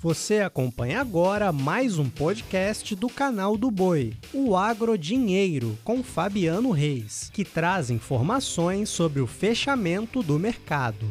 Você acompanha agora mais um podcast do canal do Boi, o Agro Dinheiro, com Fabiano Reis, que traz informações sobre o fechamento do mercado.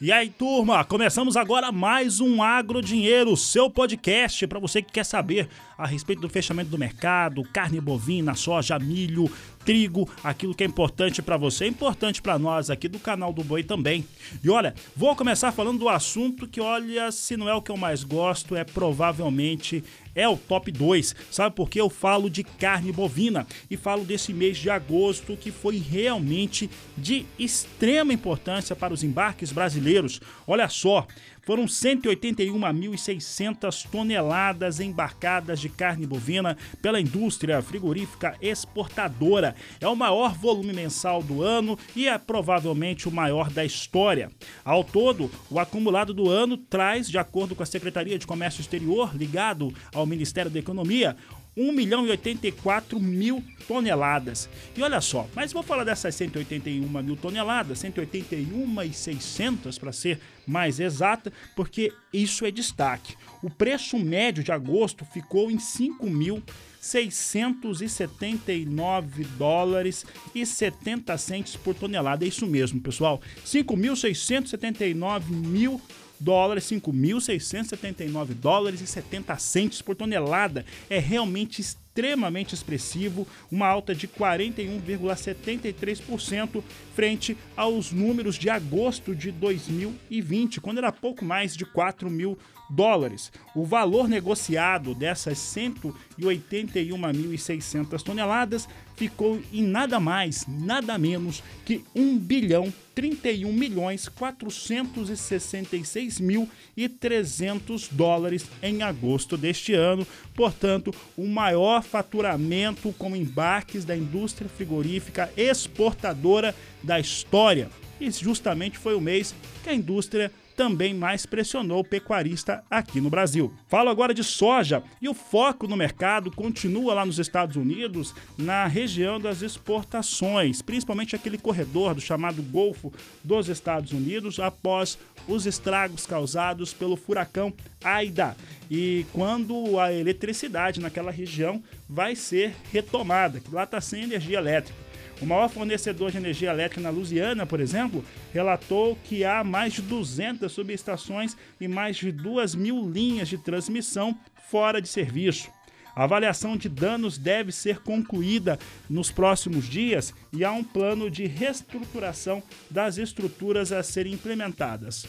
E aí, turma, começamos agora mais um Agro Dinheiro, seu podcast para você que quer saber a respeito do fechamento do mercado, carne bovina, soja, milho, trigo, aquilo que é importante para você, é importante para nós aqui do canal do Boi também. E olha, vou começar falando do assunto que, olha, se não é o que eu mais gosto, é provavelmente é o top 2. Sabe por que eu falo de carne bovina e falo desse mês de agosto que foi realmente de extrema importância para os embarques brasileiros. Olha só, foram 181.600 toneladas embarcadas de carne bovina pela indústria frigorífica exportadora. É o maior volume mensal do ano e é provavelmente o maior da história. Ao todo, o acumulado do ano traz, de acordo com a Secretaria de Comércio Exterior, ligado ao Ministério da Economia, 1 milhão e 84 mil toneladas. E olha só, mas vou falar dessas 181 mil toneladas, 181 e 600 para ser mais exata, porque isso é destaque. O preço médio de agosto ficou em 5 mil 679 dólares e 70 centes por tonelada. É isso mesmo, pessoal. 5.679 mil dólares, 5.679 dólares e 70 centos por tonelada. É realmente extremamente expressivo, uma alta de 41,73% frente aos números de agosto de 2020, quando era pouco mais de 4 mil dólares. O valor negociado dessas 181.600 toneladas ficou em nada mais, nada menos que 1 bilhão 31 milhões 466 mil e 300 dólares em agosto deste ano. Portanto, o maior faturamento com embarques da indústria frigorífica exportadora da história. E justamente foi o mês que a indústria também mais pressionou o pecuarista aqui no Brasil. Falo agora de soja e o foco no mercado continua lá nos Estados Unidos, na região das exportações, principalmente aquele corredor do chamado Golfo dos Estados Unidos após os estragos causados pelo furacão Aida e quando a eletricidade naquela região vai ser retomada, que lá está sem energia elétrica. O maior fornecedor de energia elétrica na Louisiana, por exemplo, relatou que há mais de 200 subestações e mais de 2 mil linhas de transmissão fora de serviço. A avaliação de danos deve ser concluída nos próximos dias e há um plano de reestruturação das estruturas a serem implementadas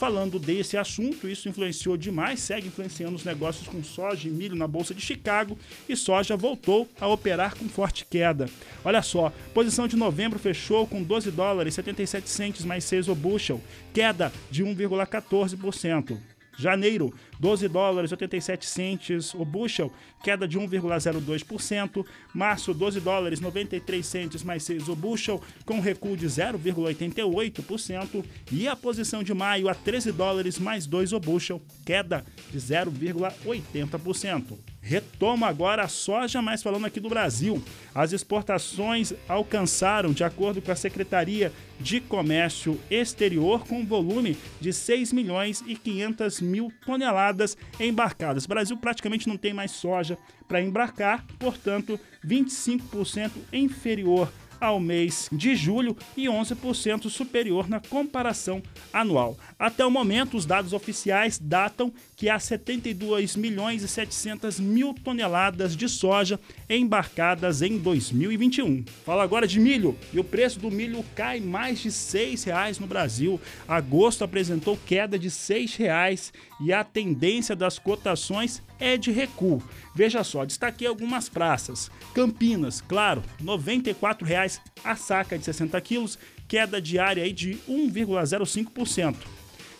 falando desse assunto. Isso influenciou demais, segue influenciando os negócios com soja e milho na Bolsa de Chicago e soja voltou a operar com forte queda. Olha só, posição de novembro fechou com 12 dólares 77 centes mais 6 o bushel, queda de 1,14%. Janeiro, 12 dólares 87 centes o bushel, queda de 1,02%. Março, 12 dólares 93 centes mais 6 o bushel, com recuo de 0,88%. E a posição de maio a 13 dólares mais 2 o bushel, queda de 0,80%. Retoma agora a soja, mas falando aqui do Brasil. As exportações alcançaram, de acordo com a Secretaria de Comércio Exterior, com volume de 6 milhões e 500 mil toneladas embarcadas. O Brasil praticamente não tem mais soja para embarcar, portanto, 25% inferior ao mês de julho e 11% superior na comparação anual. Até o momento, os dados oficiais datam que há 72 milhões e 700 mil toneladas de soja embarcadas em 2021. Fala agora de milho. E o preço do milho cai mais de R$ reais no Brasil. Agosto apresentou queda de R$ reais e a tendência das cotações é de recuo. Veja só, destaquei algumas praças. Campinas, claro, R$ 94,00 a saca de 60 quilos, queda diária aí de 1,05%.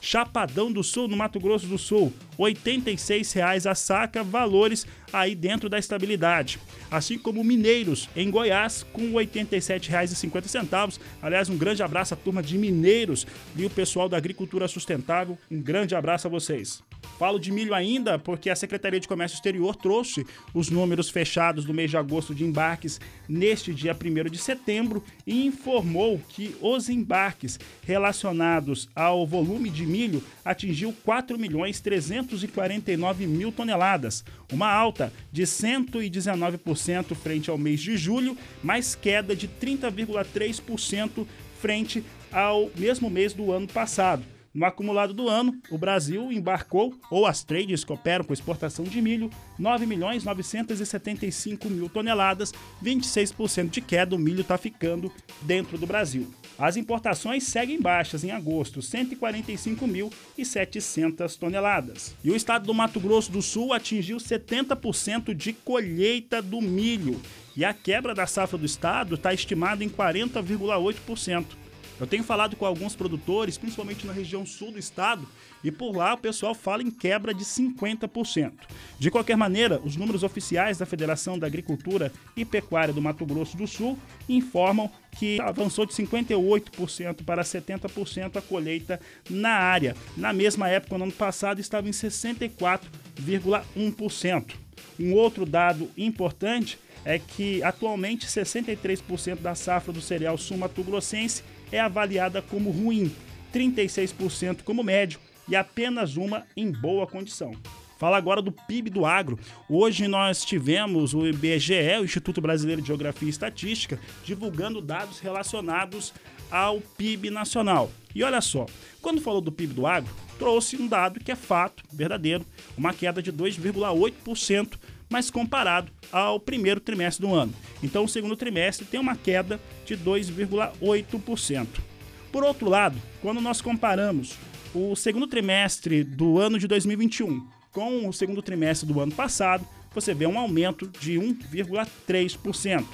Chapadão do Sul, no Mato Grosso do Sul, R$ 86,00 a saca, valores aí dentro da estabilidade. Assim como Mineiros, em Goiás, com R$ 87,50. Aliás, um grande abraço à turma de Mineiros e o pessoal da agricultura sustentável. Um grande abraço a vocês. Falo de milho ainda porque a Secretaria de Comércio Exterior trouxe os números fechados do mês de agosto de embarques neste dia 1 de setembro e informou que os embarques relacionados ao volume de milho atingiu 4 milhões 349 mil toneladas, uma alta de 119% frente ao mês de julho, mais queda de 30,3% frente ao mesmo mês do ano passado. No acumulado do ano, o Brasil embarcou, ou as trades que operam com exportação de milho, 9 milhões 975 mil toneladas, 26% de queda, o milho está ficando dentro do Brasil. As importações seguem baixas em agosto, 145.700 toneladas. E o estado do Mato Grosso do Sul atingiu 70% de colheita do milho. E a quebra da safra do estado está estimada em 40,8%. Eu tenho falado com alguns produtores, principalmente na região sul do estado, e por lá o pessoal fala em quebra de 50%. De qualquer maneira, os números oficiais da Federação da Agricultura e Pecuária do Mato Grosso do Sul informam que avançou de 58% para 70% a colheita na área. Na mesma época, no ano passado, estava em 64,1%. Um outro dado importante é que atualmente 63% da safra do cereal sul-mato-grossense é avaliada como ruim, 36% como médio e apenas uma em boa condição. Fala agora do PIB do agro. Hoje nós tivemos o IBGE, o Instituto Brasileiro de Geografia e Estatística, divulgando dados relacionados ao PIB nacional. E olha só, quando falou do PIB do agro, trouxe um dado que é fato, verdadeiro, uma queda de 2,8%, mas comparado ao primeiro trimestre do ano. Então, o segundo trimestre tem uma queda de 2,8%. Por outro lado, quando nós comparamos o segundo trimestre do ano de 2021 com o segundo trimestre do ano passado, você vê um aumento de 1,3%.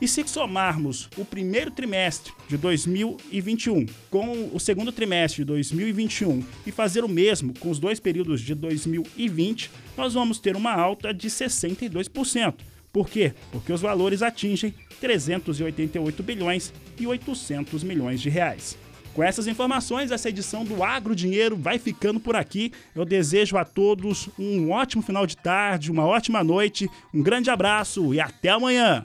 E se somarmos o primeiro trimestre de 2021 com o segundo trimestre de 2021 e fazer o mesmo com os dois períodos de 2020, nós vamos ter uma alta de 62%. Por quê? Porque os valores atingem 388 bilhões e 800 milhões de reais. Com essas informações, essa edição do Agro Dinheiro vai ficando por aqui. Eu desejo a todos um ótimo final de tarde, uma ótima noite, um grande abraço e até amanhã.